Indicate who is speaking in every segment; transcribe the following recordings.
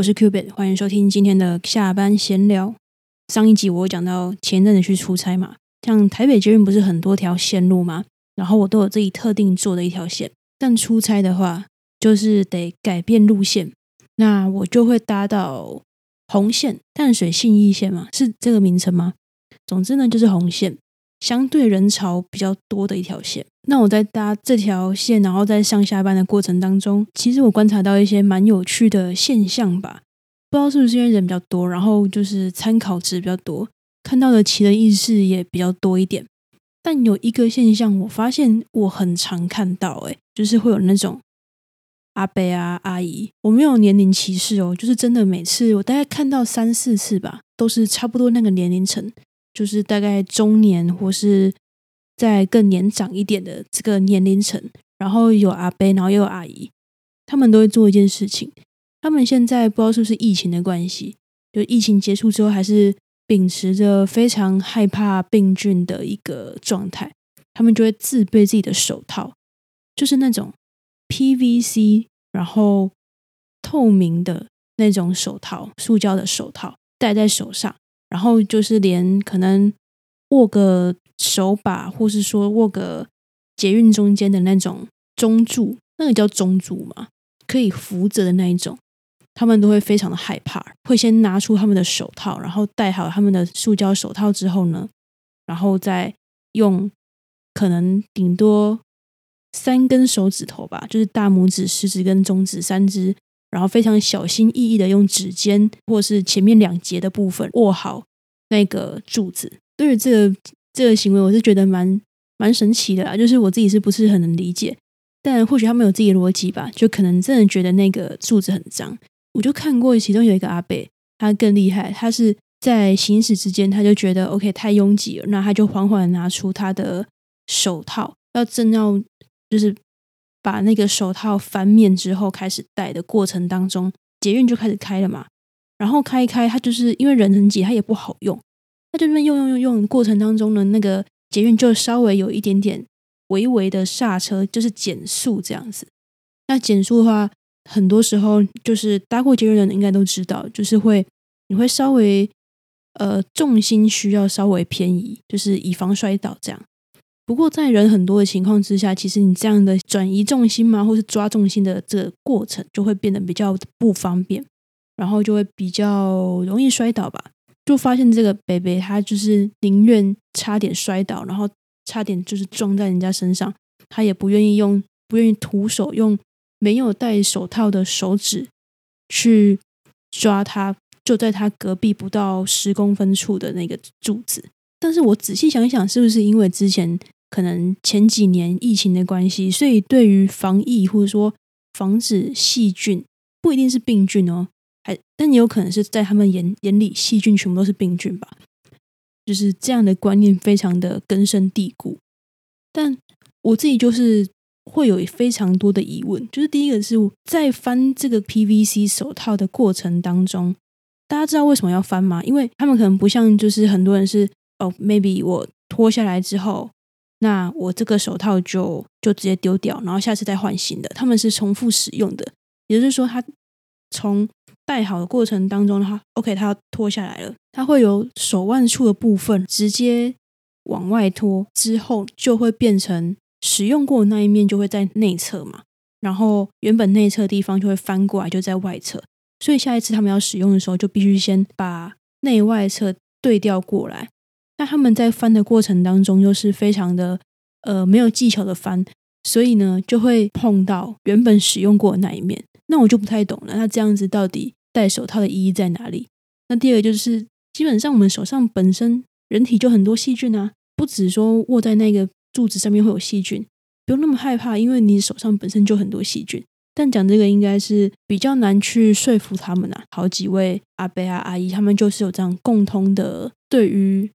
Speaker 1: 我是 Cubit，欢迎收听今天的下班闲聊。上一集我讲到前阵子去出差嘛，像台北捷运不是很多条线路吗？然后我都有自己特定做的一条线，但出差的话就是得改变路线，那我就会搭到红线淡水信义线嘛，是这个名称吗？总之呢，就是红线。相对人潮比较多的一条线，那我在搭这条线，然后在上下班的过程当中，其实我观察到一些蛮有趣的现象吧。不知道是不是因为人比较多，然后就是参考值比较多，看到的奇人异事也比较多一点。但有一个现象，我发现我很常看到，诶，就是会有那种阿伯啊、阿姨，我没有年龄歧视哦，就是真的每次我大概看到三四次吧，都是差不多那个年龄层。就是大概中年或是在更年长一点的这个年龄层，然后有阿伯，然后又有阿姨，他们都会做一件事情。他们现在不知道是不是疫情的关系，就疫情结束之后，还是秉持着非常害怕病菌的一个状态，他们就会自备自己的手套，就是那种 PVC，然后透明的那种手套，塑胶的手套戴在手上。然后就是连可能握个手把，或是说握个捷运中间的那种中柱，那个叫中柱嘛，可以扶着的那一种，他们都会非常的害怕，会先拿出他们的手套，然后戴好他们的塑胶手套之后呢，然后再用可能顶多三根手指头吧，就是大拇指、食指跟中指三只。然后非常小心翼翼的用指尖或是前面两节的部分握好那个柱子。对于这个这个行为，我是觉得蛮蛮神奇的啦。就是我自己是不是很能理解？但或许他们有自己的逻辑吧。就可能真的觉得那个柱子很脏。我就看过其中有一个阿贝，他更厉害，他是在行驶之间他就觉得 OK 太拥挤了，那他就缓缓拿出他的手套，要正要就是。把那个手套翻面之后，开始戴的过程当中，捷运就开始开了嘛。然后开一开，它就是因为人很挤，它也不好用。它就边用用用用过程当中呢，那个捷运就稍微有一点点微微的刹车，就是减速这样子。那减速的话，很多时候就是搭过捷运的人应该都知道，就是会你会稍微呃重心需要稍微偏移，就是以防摔倒这样。不过，在人很多的情况之下，其实你这样的转移重心嘛，或是抓重心的这个过程，就会变得比较不方便，然后就会比较容易摔倒吧。就发现这个北北他就是宁愿差点摔倒，然后差点就是撞在人家身上，他也不愿意用，不愿意徒手用没有戴手套的手指去抓他，就在他隔壁不到十公分处的那个柱子。但是我仔细想想，是不是因为之前。可能前几年疫情的关系，所以对于防疫或者说防止细菌，不一定是病菌哦，还但也有可能是在他们眼眼里，细菌全部都是病菌吧。就是这样的观念非常的根深蒂固。但我自己就是会有非常多的疑问，就是第一个是在翻这个 PVC 手套的过程当中，大家知道为什么要翻吗？因为他们可能不像就是很多人是哦，maybe 我脱下来之后。那我这个手套就就直接丢掉，然后下次再换新的。他们是重复使用的，也就是说，他从戴好的过程当中的话，OK，他要脱下来了，它会有手腕处的部分直接往外拖，之后就会变成使用过的那一面就会在内侧嘛，然后原本内侧地方就会翻过来就在外侧，所以下一次他们要使用的时候，就必须先把内外侧对调过来。那他们在翻的过程当中，又是非常的呃没有技巧的翻，所以呢就会碰到原本使用过的那一面。那我就不太懂了，那这样子到底戴手套的意义在哪里？那第二个就是，基本上我们手上本身人体就很多细菌啊，不止说握在那个柱子上面会有细菌，不用那么害怕，因为你手上本身就很多细菌。但讲这个应该是比较难去说服他们啊。好几位阿伯啊阿姨，他们就是有这样共通的对于。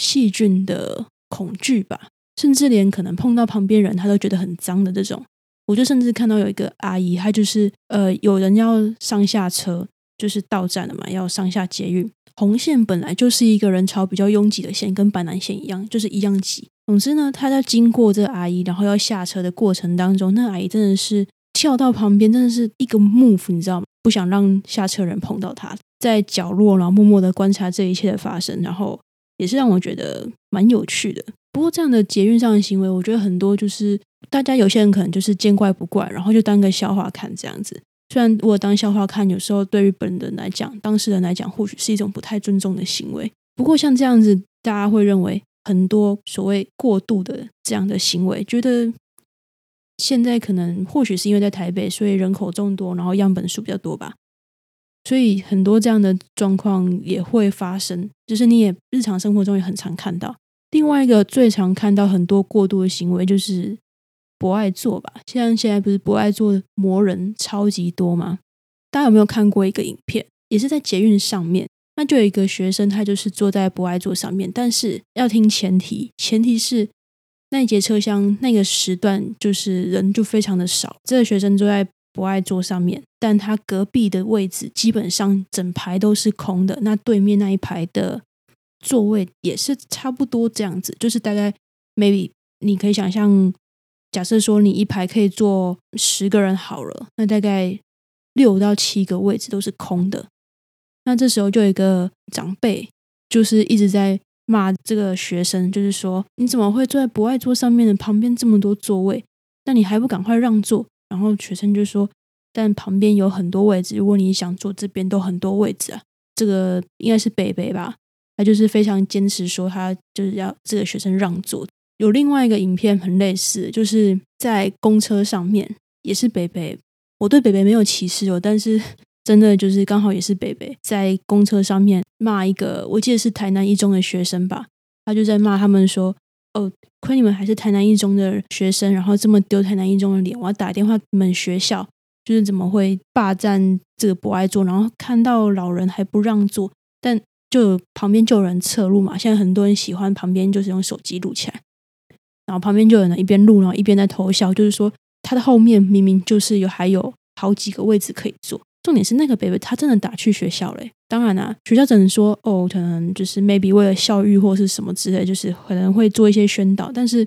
Speaker 1: 细菌的恐惧吧，甚至连可能碰到旁边人，他都觉得很脏的这种。我就甚至看到有一个阿姨，她就是呃，有人要上下车，就是到站了嘛，要上下捷运。红线本来就是一个人潮比较拥挤的线，跟板南线一样，就是一样挤。总之呢，他在经过这个阿姨，然后要下车的过程当中，那阿姨真的是跳到旁边，真的是一个 move，你知道吗？不想让下车人碰到他，在角落，然后默默的观察这一切的发生，然后也是让我觉得蛮有趣的。不过这样的捷运上的行为，我觉得很多就是大家有些人可能就是见怪不怪，然后就当个笑话看这样子。虽然如果当笑话看，有时候对于本人来讲，当事人来讲，或许是一种不太尊重的行为。不过像这样子，大家会认为很多所谓过度的这样的行为，觉得现在可能或许是因为在台北，所以人口众多，然后样本数比较多吧，所以很多这样的状况也会发生。就是你也日常生活中也很常看到。另外一个最常看到很多过度的行为，就是不爱做吧。像现在不是不爱做魔人超级多吗？大家有没有看过一个影片？也是在捷运上面，那就有一个学生，他就是坐在不爱坐上面，但是要听前提，前提是那一节车厢那个时段就是人就非常的少。这个学生坐在不爱座上面，但他隔壁的位置基本上整排都是空的，那对面那一排的。座位也是差不多这样子，就是大概 maybe 你可以想象，假设说你一排可以坐十个人好了，那大概六到七个位置都是空的。那这时候就有一个长辈，就是一直在骂这个学生，就是说你怎么会坐在不爱坐上面的旁边这么多座位？那你还不赶快让座？然后学生就说，但旁边有很多位置，如果你想坐这边都很多位置啊。这个应该是北北吧。他就是非常坚持说，他就是要这个学生让座。有另外一个影片很类似，就是在公车上面，也是北北。我对北北没有歧视哦，但是 真的就是刚好也是北北在公车上面骂一个，我记得是台南一中的学生吧。他就在骂他们说：“哦，亏你们还是台南一中的学生，然后这么丢台南一中的脸，我要打电话你们学校，就是怎么会霸占这个不爱坐，然后看到老人还不让座，但。”就旁边就有人侧录嘛，现在很多人喜欢旁边就是用手机录起来，然后旁边就有人一边录，然后一边在偷笑，就是说他的后面明明就是有还有好几个位置可以坐，重点是那个 baby 他真的打去学校嘞，当然啦，学校只能说哦，可能就是 maybe 为了教育或是什么之类，就是可能会做一些宣导，但是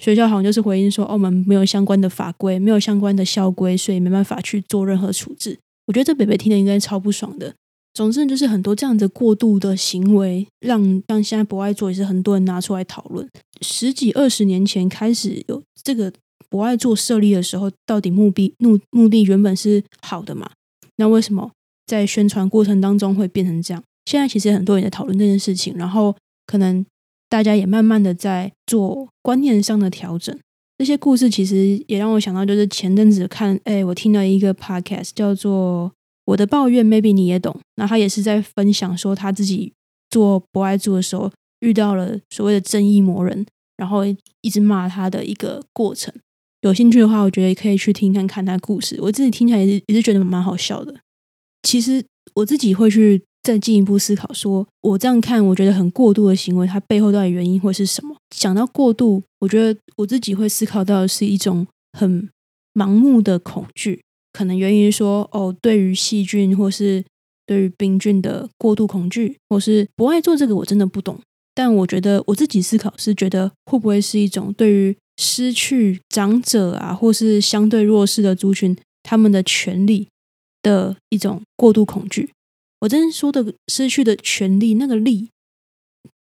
Speaker 1: 学校好像就是回应说，澳门没有相关的法规，没有相关的校规，所以没办法去做任何处置。我觉得这 baby 听的应该超不爽的。总之就是很多这样的过度的行为，让像现在博爱座也是很多人拿出来讨论。十几二十年前开始有这个博爱做设立的时候，到底目的目目的原本是好的嘛？那为什么在宣传过程当中会变成这样？现在其实很多人在讨论这件事情，然后可能大家也慢慢的在做观念上的调整。这些故事其实也让我想到，就是前阵子看，哎，我听了一个 podcast 叫做。我的抱怨，maybe 你也懂。那他也是在分享说，他自己做博爱做的时候，遇到了所谓的正义魔人，然后一直骂他的一个过程。有兴趣的话，我觉得也可以去听看看他故事。我自己听起来也是也是觉得蛮好笑的。其实我自己会去再进一步思考，说我这样看，我觉得很过度的行为，它背后到底原因会是什么？想到过度，我觉得我自己会思考到的是一种很盲目的恐惧。可能源于说哦，对于细菌或是对于病菌的过度恐惧，或是不爱做这个，我真的不懂。但我觉得我自己思考是觉得会不会是一种对于失去长者啊，或是相对弱势的族群他们的权利的一种过度恐惧。我真说的失去的权利，那个利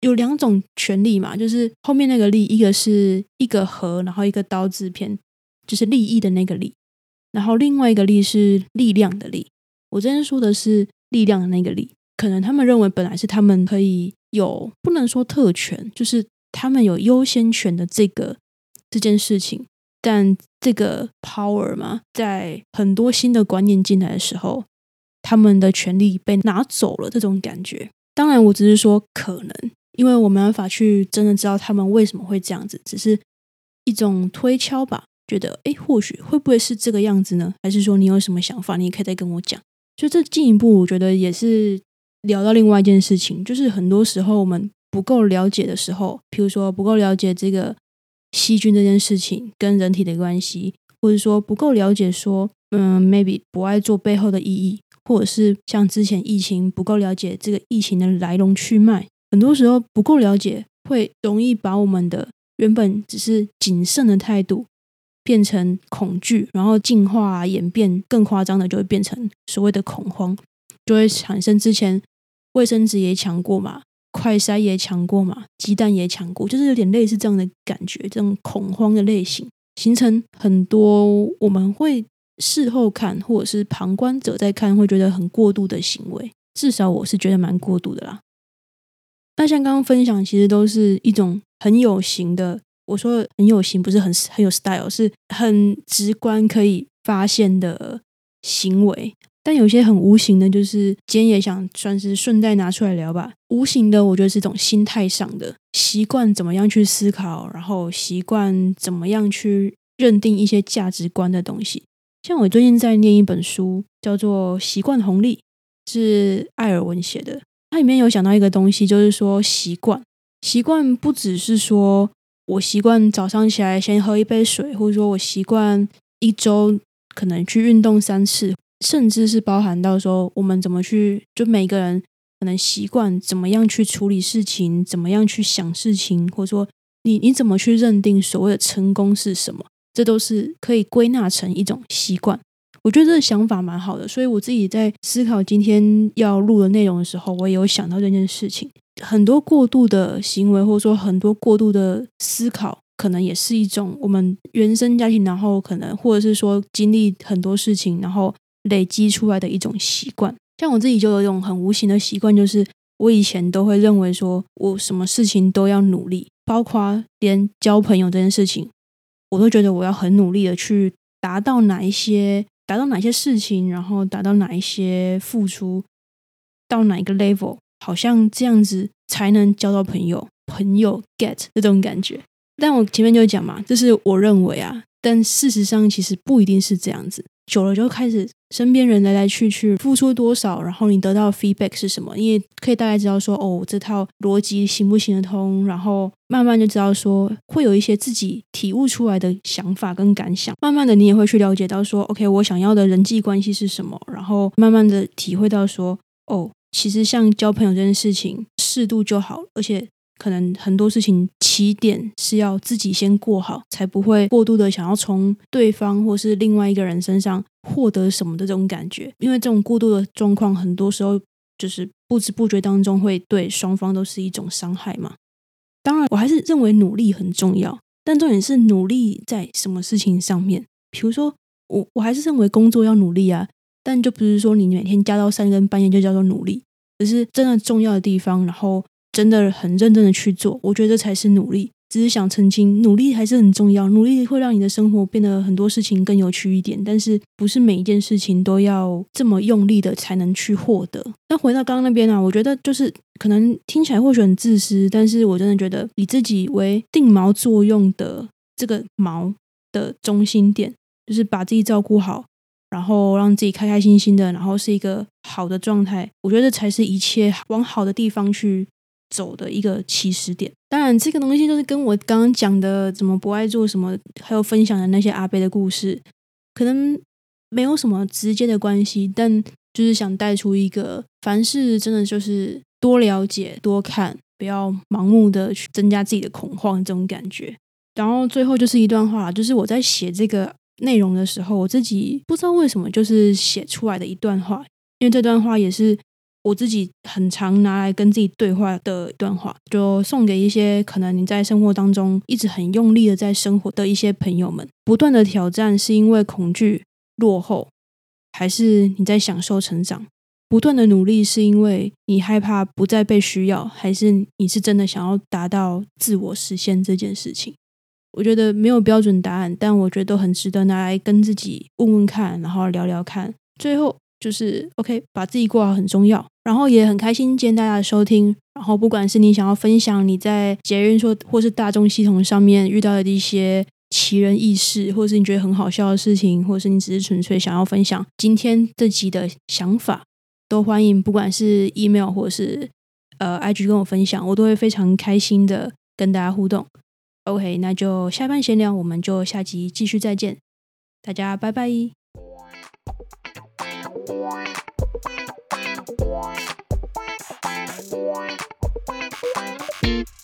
Speaker 1: 有两种权利嘛，就是后面那个利，一个是一个和，然后一个刀字偏，就是利益的那个利。然后另外一个力是力量的力，我这边说的是力量的那个力。可能他们认为本来是他们可以有，不能说特权，就是他们有优先权的这个这件事情。但这个 power 嘛，在很多新的观念进来的时候，他们的权利被拿走了，这种感觉。当然，我只是说可能，因为我没办法去真的知道他们为什么会这样子，只是一种推敲吧。觉得哎，或许会不会是这个样子呢？还是说你有什么想法，你也可以再跟我讲。就这进一步，我觉得也是聊到另外一件事情，就是很多时候我们不够了解的时候，譬如说不够了解这个细菌这件事情跟人体的关系，或者说不够了解说，嗯，maybe 不爱做背后的意义，或者是像之前疫情不够了解这个疫情的来龙去脉，很多时候不够了解，会容易把我们的原本只是谨慎的态度。变成恐惧，然后进化演变更夸张的，就会变成所谓的恐慌，就会产生之前卫生纸也抢过嘛，快筛也抢过嘛，鸡蛋也抢过，就是有点类似这样的感觉，这种恐慌的类型，形成很多我们会事后看，或者是旁观者在看，会觉得很过度的行为，至少我是觉得蛮过度的啦。那像刚刚分享，其实都是一种很有型的。我说很有型，不是很很有 style，是很直观可以发现的行为。但有些很无形的，就是今天也想算是顺带拿出来聊吧。无形的，我觉得是一种心态上的习惯，怎么样去思考，然后习惯怎么样去认定一些价值观的东西。像我最近在念一本书，叫做《习惯红利》，是艾尔文写的。它里面有讲到一个东西，就是说习惯。习惯不只是说我习惯早上起来先喝一杯水，或者说我习惯一周可能去运动三次，甚至是包含到说我们怎么去，就每个人可能习惯怎么样去处理事情，怎么样去想事情，或者说你你怎么去认定所谓的成功是什么，这都是可以归纳成一种习惯。我觉得这个想法蛮好的，所以我自己在思考今天要录的内容的时候，我也有想到这件事情。很多过度的行为，或者说很多过度的思考，可能也是一种我们原生家庭，然后可能或者是说经历很多事情，然后累积出来的一种习惯。像我自己就有一种很无形的习惯，就是我以前都会认为说我什么事情都要努力，包括连交朋友这件事情，我都觉得我要很努力的去达到哪一些。达到哪些事情，然后达到哪一些付出，到哪一个 level，好像这样子才能交到朋友，朋友 get 这种感觉。但我前面就讲嘛，这是我认为啊，但事实上其实不一定是这样子。久了就开始身边人来来去去，付出多少，然后你得到 feedback 是什么？你也可以大概知道说，哦，这套逻辑行不行得通，然后慢慢就知道说，会有一些自己体悟出来的想法跟感想。慢慢的，你也会去了解到说，OK，我想要的人际关系是什么，然后慢慢的体会到说，哦，其实像交朋友这件事情，适度就好，而且。可能很多事情起点是要自己先过好，才不会过度的想要从对方或是另外一个人身上获得什么的这种感觉。因为这种过度的状况，很多时候就是不知不觉当中会对双方都是一种伤害嘛。当然，我还是认为努力很重要，但重点是努力在什么事情上面。比如说，我我还是认为工作要努力啊，但就不是说你每天加到三更半夜就叫做努力，只是真的重要的地方，然后。真的很认真的去做，我觉得这才是努力。只是想澄清，努力还是很重要，努力会让你的生活变得很多事情更有趣一点。但是不是每一件事情都要这么用力的才能去获得。那回到刚刚那边啊，我觉得就是可能听起来或许很自私，但是我真的觉得以自己为定锚作用的这个锚的中心点，就是把自己照顾好，然后让自己开开心心的，然后是一个好的状态。我觉得这才是一切往好的地方去。走的一个起始点，当然这个东西就是跟我刚刚讲的怎么不爱做什么，还有分享的那些阿贝的故事，可能没有什么直接的关系，但就是想带出一个，凡事真的就是多了解、多看，不要盲目的去增加自己的恐慌这种感觉。然后最后就是一段话，就是我在写这个内容的时候，我自己不知道为什么就是写出来的一段话，因为这段话也是。我自己很常拿来跟自己对话的一段话，就送给一些可能你在生活当中一直很用力的在生活的一些朋友们。不断的挑战是因为恐惧落后，还是你在享受成长？不断的努力是因为你害怕不再被需要，还是你是真的想要达到自我实现这件事情？我觉得没有标准答案，但我觉得都很值得拿来跟自己问问看，然后聊聊看。最后。就是 OK，把自己过好很重要，然后也很开心见大家的收听。然后不管是你想要分享你在捷运说或是大众系统上面遇到的一些奇人异事，或是你觉得很好笑的事情，或是你只是纯粹想要分享今天这集的想法，都欢迎。不管是 email 或是呃 IG 跟我分享，我都会非常开心的跟大家互动。OK，那就下班闲聊，我们就下集继续再见，大家拜拜。Thank you.